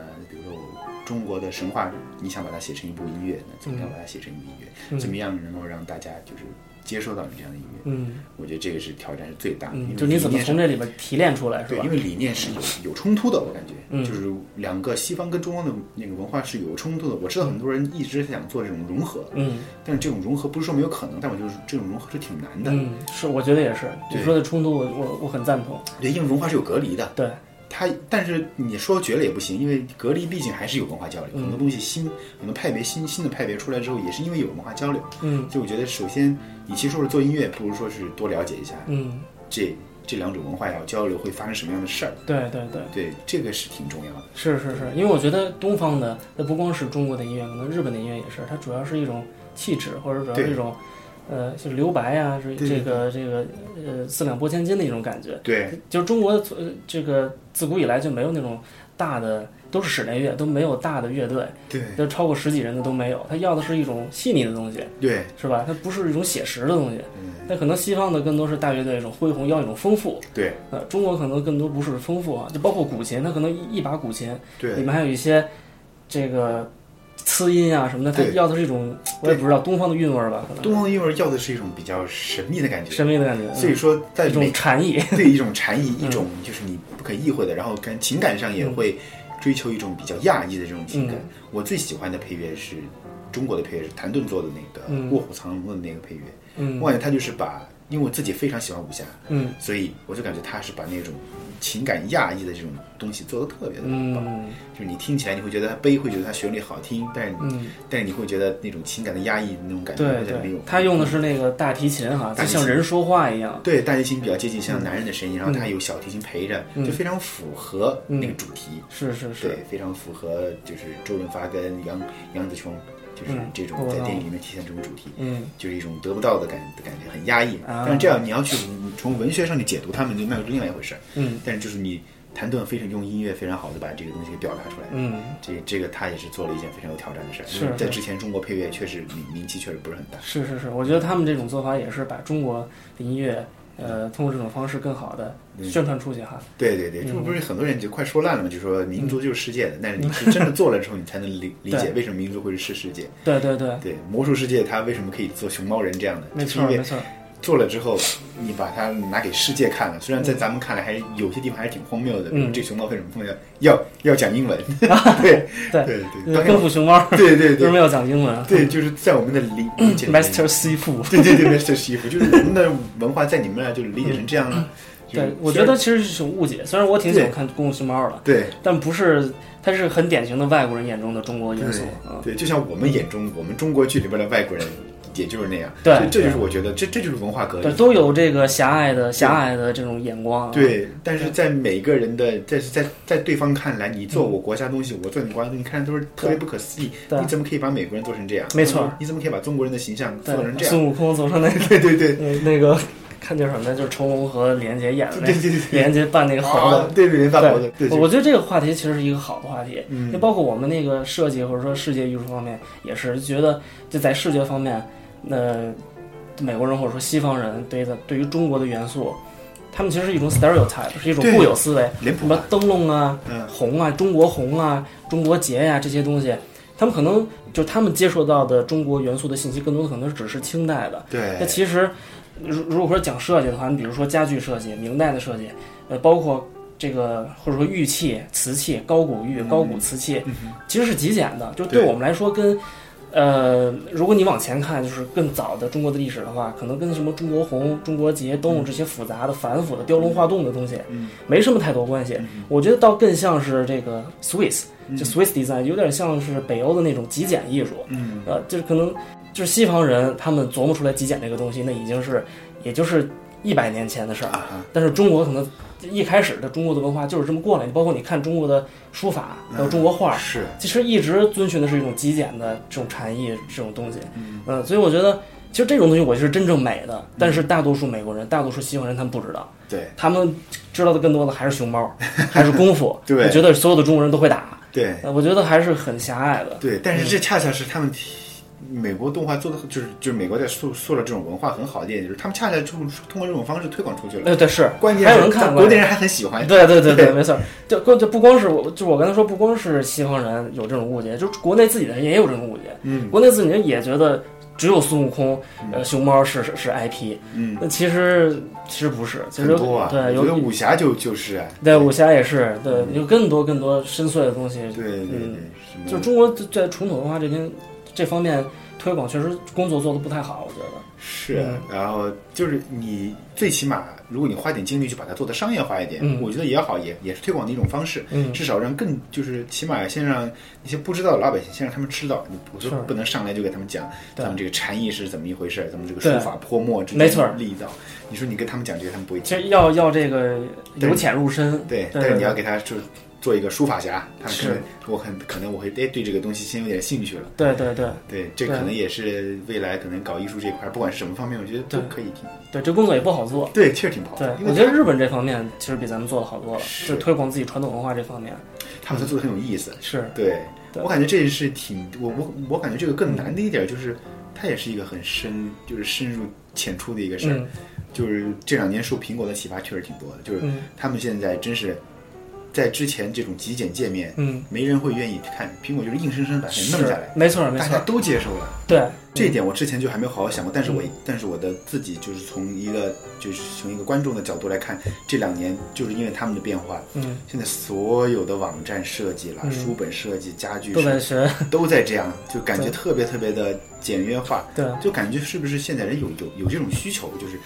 [SPEAKER 1] 中国的神话，你想把它写成一部音乐，那怎么样把它写成一部音乐？
[SPEAKER 2] 嗯
[SPEAKER 1] 怎么样能够让大家就是接受到你这样的音乐？
[SPEAKER 2] 嗯
[SPEAKER 1] 我觉得这个是挑战是最大的，
[SPEAKER 2] 就你怎么从这里边提炼出来，是
[SPEAKER 1] 对，
[SPEAKER 2] 吧
[SPEAKER 1] 因？为理念是有有冲突的，我感觉，
[SPEAKER 2] 嗯
[SPEAKER 1] 就是两个西方跟中方的那个文化是有冲突的。我知道很多人一直想做这种融合，
[SPEAKER 2] 嗯
[SPEAKER 1] 但是这种融合不是说没有可能，但我就是这种融合是挺难的。
[SPEAKER 2] 嗯，是，我觉得也是。你
[SPEAKER 1] 对
[SPEAKER 2] 说的冲突，我我我很赞同。
[SPEAKER 1] 对，因为文化是有隔离的，
[SPEAKER 2] 对，
[SPEAKER 1] 它但是你说绝了也不行，因为隔离毕竟还是有文化交流，
[SPEAKER 2] 嗯
[SPEAKER 1] 很多东西新很多派别新新的派别出来之后，也是因为有文化交流。
[SPEAKER 2] 嗯
[SPEAKER 1] 所以我觉得，首先，与其说是做音乐，不如说是多了解一下
[SPEAKER 2] 嗯，
[SPEAKER 1] 这这两种文化要交流会发生什么样的事儿。
[SPEAKER 2] 对对对。
[SPEAKER 1] 对，这个是挺重要的。
[SPEAKER 2] 是是是，因为我觉得东方的，它不光是中国的音乐，可能日本的音乐也是，它主要是一种气质，或者主要是一种，呃，就是留白啊，是这个这个呃四两拨千斤的一种感觉。
[SPEAKER 1] 对，
[SPEAKER 2] 就是中国呃这个自古以来就没有那种大的，都是室内乐，都没有大的乐队，
[SPEAKER 1] 对，
[SPEAKER 2] 就超过十几人的都没有。他要的是一种细腻的东西，
[SPEAKER 1] 对，
[SPEAKER 2] 是吧？它不是一种写实的东西。
[SPEAKER 1] 嗯，
[SPEAKER 2] 那可能西方的更多是大乐队一种恢宏，要一种丰富。
[SPEAKER 1] 对，
[SPEAKER 2] 呃，中国可能更多不是丰富啊，就包括古琴，它可能一一把古琴。里，面还有一些这个呲音啊什么的，它要的是一种我也不知道东方的韵味儿吧，
[SPEAKER 1] 东方韵味要的是一种比较神秘的感觉，
[SPEAKER 2] 神秘的感觉，
[SPEAKER 1] 所以说在
[SPEAKER 2] 嗯一种禅意，
[SPEAKER 1] 对一种禅意，
[SPEAKER 2] 嗯。
[SPEAKER 1] 一种就是你不可意会的，然后跟情感上也会追求一种比较压抑的这种情感。
[SPEAKER 2] 嗯。
[SPEAKER 1] 我最喜欢的配乐是中国的配乐，是谭盾做的那个
[SPEAKER 2] 嗯《
[SPEAKER 1] 卧虎藏龙》的那个配乐，
[SPEAKER 2] 嗯。
[SPEAKER 1] 我感觉他就是把，因为我自己非常喜欢武侠，
[SPEAKER 2] 嗯。
[SPEAKER 1] 所以我就感觉他是把那种情感压抑的这种东西做的特别的棒。
[SPEAKER 2] 嗯
[SPEAKER 1] 就是你听起来你会觉得它悲，会觉得它旋律好听，但是、
[SPEAKER 2] 嗯，
[SPEAKER 1] 但是你会觉得那种情感的压抑那种感觉
[SPEAKER 2] 对
[SPEAKER 1] 会在里面有，。
[SPEAKER 2] 他用的是那个大提琴哈，就像人说话一样，
[SPEAKER 1] 对大提琴比较接近像男人的声音，然后
[SPEAKER 2] 嗯。
[SPEAKER 1] 它有小提琴陪着，
[SPEAKER 2] 嗯。
[SPEAKER 1] 就非常符合那个主题。
[SPEAKER 2] 是是是。
[SPEAKER 1] 对，，非常符合就是周润发跟杨杨紫琼，就是
[SPEAKER 2] 嗯
[SPEAKER 1] 这种在电影里面体现这种主题，
[SPEAKER 2] 嗯
[SPEAKER 1] 就是一种得不到的感的感觉，很压抑。
[SPEAKER 2] 啊
[SPEAKER 1] 但是这样你要去从文学上去解读他们，就那是另外一回事儿。
[SPEAKER 2] 嗯
[SPEAKER 1] 但是就是你谭盾非常用音乐非常好的把这个东西给表达出来。
[SPEAKER 2] 嗯，
[SPEAKER 1] 这这个他也是做了一件非常有挑战的事儿，
[SPEAKER 2] 是
[SPEAKER 1] 因为在之前中国配乐确实名名气确实不是很大。
[SPEAKER 2] 是是是，我觉得他们这种做法也是把中国的音乐，呃，通过这种方式更好的
[SPEAKER 1] 嗯。
[SPEAKER 2] 宣传出去哈。
[SPEAKER 1] 对对对，这
[SPEAKER 2] 嗯
[SPEAKER 1] 不是很多人就快说烂了嘛，就说民族就是世界的，但是你是真的做了之后，你才能理理解为什么民族会是世世界。
[SPEAKER 2] 对对对，
[SPEAKER 1] 对，魔术世界它为什么可以做熊猫人这样的？
[SPEAKER 2] 没错没错，
[SPEAKER 1] 做了之后，你把它拿给世界看了，虽然在咱们看来还有些地方还是挺荒谬的，比如
[SPEAKER 2] 嗯
[SPEAKER 1] 这熊猫为什么疯要要要讲英文？对
[SPEAKER 2] 对
[SPEAKER 1] 对对，
[SPEAKER 2] 功夫熊猫
[SPEAKER 1] 对对对
[SPEAKER 2] 为什么要讲英文？
[SPEAKER 1] 对，就是在我们的理理解
[SPEAKER 2] ，Master 西服。
[SPEAKER 1] 对对对，Master 媳妇，就是我们的文化在你们那儿就理解成这样了。
[SPEAKER 2] 对，我觉得其实是一种误解。虽然我挺喜欢看功夫熊猫的，
[SPEAKER 1] 对
[SPEAKER 2] 但不是，它是很典型的外国人眼中的中国元素
[SPEAKER 1] 对
[SPEAKER 2] 啊。
[SPEAKER 1] 对，就像我们眼中我们中国剧里边的外国人，也就是那样。
[SPEAKER 2] 对
[SPEAKER 1] 这就是我觉得这这就是文化隔离
[SPEAKER 2] 对，。都有这个狭隘的狭隘的这种眼光啊。
[SPEAKER 1] 对，但是在每个人的，在在在对方看来，你做我国家东西，我做你国家东西，你看都是特别不可思议。
[SPEAKER 2] 对
[SPEAKER 1] 你怎么可以把美国人做成这样？
[SPEAKER 2] 没错
[SPEAKER 1] 你怎么可以把中国人的形象做成这，样？
[SPEAKER 2] 孙悟空做成那个
[SPEAKER 1] 对对对
[SPEAKER 2] 那那个看叫什么呢？就是成龙和李连杰演的那
[SPEAKER 1] 对对对
[SPEAKER 2] 李连杰扮那个猴子。，
[SPEAKER 1] 啊对对对，扮猴子，对，
[SPEAKER 2] 我我觉得这个话题其实是一个好的话题，
[SPEAKER 1] 嗯
[SPEAKER 2] 就包括我们那个设计或者说世界艺术方面，也是觉得就在视觉方面，那、美国人或者说西方人对的对于中国的元素，他们其实是一种 stereotype，是一种固有思维，什么灯笼啊、
[SPEAKER 1] 嗯，
[SPEAKER 2] 红啊、中国红啊、中国结呀、这些东西，他们可能就他们接触到的中国元素的信息，更多的可能只是清代的。
[SPEAKER 1] 对那，
[SPEAKER 2] 其实，如如果说讲设计的话，你比如说家具设计，明代的设计，呃，包括这个或者说玉器、瓷器、高古玉、高古瓷器，
[SPEAKER 1] 嗯
[SPEAKER 2] 其实是极简的。就对
[SPEAKER 1] 对
[SPEAKER 2] 我们来说，跟呃，如果你往前看，就是更早的中国的历史的话，可能跟什么中国红、中国结、灯笼这些复杂的、繁复的雕龙画栋的东西，
[SPEAKER 1] 嗯
[SPEAKER 2] 没什么太多关系。我觉得倒更像是这个 Swiss，就 Swiss design，有点像是北欧的那种极简艺术。
[SPEAKER 1] 嗯，
[SPEAKER 2] 呃，就是可能就是西方人他们琢磨出来极简这个东西，那已经是也就是一百年前的事儿。
[SPEAKER 1] 啊，
[SPEAKER 2] 但是中国可能一开始的中国的文化就是这么过来的，包括你看中国的书法，还有中国画，
[SPEAKER 1] 是，
[SPEAKER 2] 其实一直遵循的是一种极简的这种禅意这种东西。
[SPEAKER 1] 嗯
[SPEAKER 2] 嗯，所以我觉得其实这种东西我就是真正美的，但是大多数美国人、大多数西方人他们不知道，
[SPEAKER 1] 对
[SPEAKER 2] 他们知道的更多的还是熊猫，还是功夫，
[SPEAKER 1] 对
[SPEAKER 2] 觉得所有的中国人都会打。
[SPEAKER 1] 对
[SPEAKER 2] 呃我觉得还是很狭隘的。
[SPEAKER 1] 对，但是这恰恰是他们提美国动画做的，就是就是美国在塑塑造这种文化很好的一点，就是他们恰恰就通过这种方式推广出去了。
[SPEAKER 2] 呃，对是，
[SPEAKER 1] 关键
[SPEAKER 2] 还有人看
[SPEAKER 1] 国内人还很喜欢。
[SPEAKER 2] 对对对
[SPEAKER 1] 对
[SPEAKER 2] 没错。就就就不光是我，就我刚才说，不光是西方人有这种误解，就是国内自己的人也有这种误解。
[SPEAKER 1] 嗯
[SPEAKER 2] 国内自己人也觉得只有孙悟空、呃熊猫是是是 IP，
[SPEAKER 1] 嗯，
[SPEAKER 2] 那其实其实不是，其实
[SPEAKER 1] 很多啊，
[SPEAKER 2] 对有
[SPEAKER 1] 武侠就就是啊，
[SPEAKER 2] 对武侠也是，对有更多更多深邃的东西。
[SPEAKER 1] 对对对，
[SPEAKER 2] 就是中国在传统文化这边这方面推广确实工作做的不太好，我觉得。
[SPEAKER 1] 是
[SPEAKER 2] 嗯，
[SPEAKER 1] 然后就是你最起码，如果你花点精力去把它做的商业化一点，
[SPEAKER 2] 嗯
[SPEAKER 1] 我觉得也好，也也是推广的一种方式。
[SPEAKER 2] 嗯
[SPEAKER 1] 至少让更就是起码先让那些不知道的老百姓，先让他们知道，你不是
[SPEAKER 2] 是
[SPEAKER 1] 不能上来就给他们讲咱们这个禅意是怎么一回事，咱们这个书法泼墨之
[SPEAKER 2] 没错
[SPEAKER 1] 间力道。你说你跟他们讲这个，他们不会听。
[SPEAKER 2] 其实要要这个由浅入深，
[SPEAKER 1] 对，
[SPEAKER 2] 对
[SPEAKER 1] 但是你要给他就做一个书法侠，他们可能
[SPEAKER 2] 是
[SPEAKER 1] 我很可能我会哎对这个东西先有点兴趣了。
[SPEAKER 2] 对对对
[SPEAKER 1] 对，这可能也是未来可能搞艺术这块，不管是什么方面，我觉得都可以听。
[SPEAKER 2] 对，这工作也不好做。
[SPEAKER 1] 对，确实挺不好
[SPEAKER 2] 对我觉得日本这方面其实比咱们做的好多了，
[SPEAKER 1] 是
[SPEAKER 2] 就推广自己传统文化这方面
[SPEAKER 1] 他们都做的很有意思。
[SPEAKER 2] 是
[SPEAKER 1] 对，
[SPEAKER 2] 对
[SPEAKER 1] 我感觉这是挺我我我感觉这个更难的一点就是，它也是一个很深，就是深入浅出的一个事儿。
[SPEAKER 2] 嗯
[SPEAKER 1] 就是这两年受苹果的启发确实挺多的，就是
[SPEAKER 2] 嗯
[SPEAKER 1] 他们现在真是在之前这种极简界面，
[SPEAKER 2] 嗯，
[SPEAKER 1] 没人会愿意看，苹果就是硬生生把它弄下来，
[SPEAKER 2] 没错没错，
[SPEAKER 1] 大家都接受了。
[SPEAKER 2] 对。
[SPEAKER 1] 这一点我之前就还没有好好想过，但是我、
[SPEAKER 2] 嗯。
[SPEAKER 1] 但是我的自己就是从一个就是从一个观众的角度来看，这两年就是因为他们的变化，
[SPEAKER 2] 嗯。
[SPEAKER 1] 现在所有的网站设计啦、
[SPEAKER 2] 嗯。
[SPEAKER 1] 书本设计、家具
[SPEAKER 2] 都
[SPEAKER 1] 设计都在这样，就感觉特别特别的简约化，
[SPEAKER 2] 对。
[SPEAKER 1] 就感觉是不是现在人有有有这种需求，就是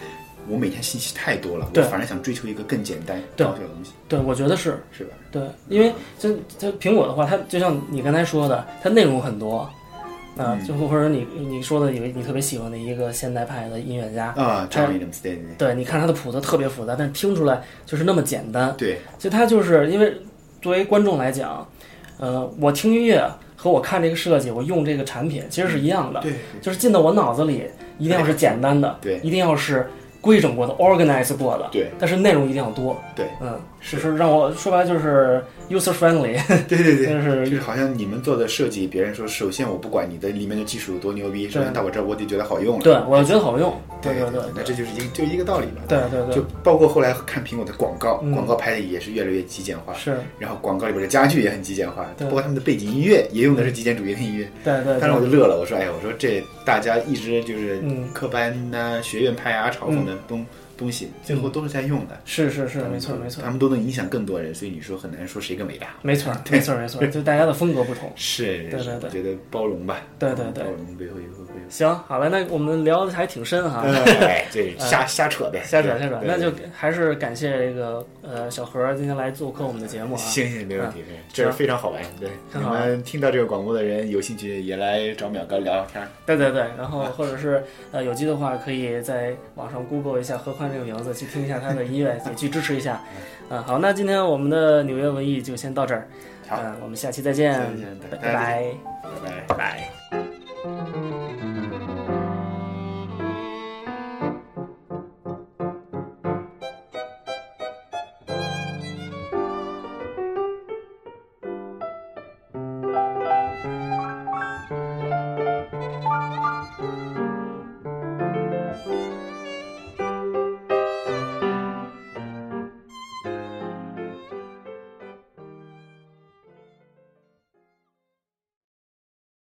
[SPEAKER 1] 我每天信息太多了，我
[SPEAKER 2] 对
[SPEAKER 1] 反而想追求一个更简单
[SPEAKER 2] 对。
[SPEAKER 1] 高效的东西，
[SPEAKER 2] 对，我觉得是。
[SPEAKER 1] 是吧？
[SPEAKER 2] 对，因为就它苹果的话，它就像你刚才说的，它内容很多。啊、
[SPEAKER 1] 嗯。
[SPEAKER 2] 就或者你你说的有你特别喜欢的一个现代派的音乐家，
[SPEAKER 1] 啊对，
[SPEAKER 2] 你看他的谱子特别复杂，但听出来就是那么简单。
[SPEAKER 1] 对。
[SPEAKER 2] 其实他就是因为作为观众来讲，呃，我听音乐和我看这个设计，我用这个产品其实是一样的，
[SPEAKER 1] 对。
[SPEAKER 2] 就是进到我脑子里一定要是简单的，
[SPEAKER 1] 对。
[SPEAKER 2] 一定要是规整过的、organize 过的，
[SPEAKER 1] 对。
[SPEAKER 2] 但是内容一定要多，
[SPEAKER 1] 对，
[SPEAKER 2] 嗯，是是让我说白了就是 user friendly，
[SPEAKER 1] 对对 对，
[SPEAKER 2] 就是
[SPEAKER 1] 就是好像你们做的设计，别人说首先我不管你的里面的技术有多牛逼，首先到我这儿我得觉得好用了。
[SPEAKER 2] 对我觉得好用，
[SPEAKER 1] 对
[SPEAKER 2] 对对，
[SPEAKER 1] 那这就是一个就一个道理嘛。
[SPEAKER 2] 对对对，
[SPEAKER 1] 就包括后来看苹果的广告，
[SPEAKER 2] 嗯。
[SPEAKER 1] 广告拍的也是越来越极简化，
[SPEAKER 2] 是，
[SPEAKER 1] 然后广告里边的家具也很极简化，
[SPEAKER 2] 对。
[SPEAKER 1] 包括他们的背景音乐也用的是极简主义的音乐。
[SPEAKER 2] 对对
[SPEAKER 1] 当时我，就乐了，我说：“哎呀，我说这大家一直就是
[SPEAKER 2] 嗯。
[SPEAKER 1] 科班呐、学院派啊、嘲讽的东、东西，最后都是在用的。
[SPEAKER 2] 是是是，没错没错
[SPEAKER 1] 他，们都能影响更多人，所以你说很难说谁更伟大。
[SPEAKER 2] 没错 没错没错，就大家的风格不同。
[SPEAKER 1] 是，
[SPEAKER 2] 对对对
[SPEAKER 1] 觉得包容吧，
[SPEAKER 2] 对对对
[SPEAKER 1] 包容背后也会会。
[SPEAKER 2] 行，好了，那我们聊的还挺深哈。
[SPEAKER 1] 哎，这 瞎瞎扯呗，
[SPEAKER 2] 瞎扯瞎扯，那就还是感谢这个呃小何今天来做客我们的节目啊。
[SPEAKER 1] 行行，没问题，这是非常好玩。对，你们听到这个广播的人有兴趣也来找淼哥聊聊天。
[SPEAKER 2] 对对对，然后或者是呃有机的话，可以在网上 Google 一下何宽这个名字去听一下他的音乐也去支持一下。嗯。好那今天我们的纽约文艺就先到这儿。嗯我们下期再见。拜拜。
[SPEAKER 1] 拜拜。
[SPEAKER 2] 拜拜。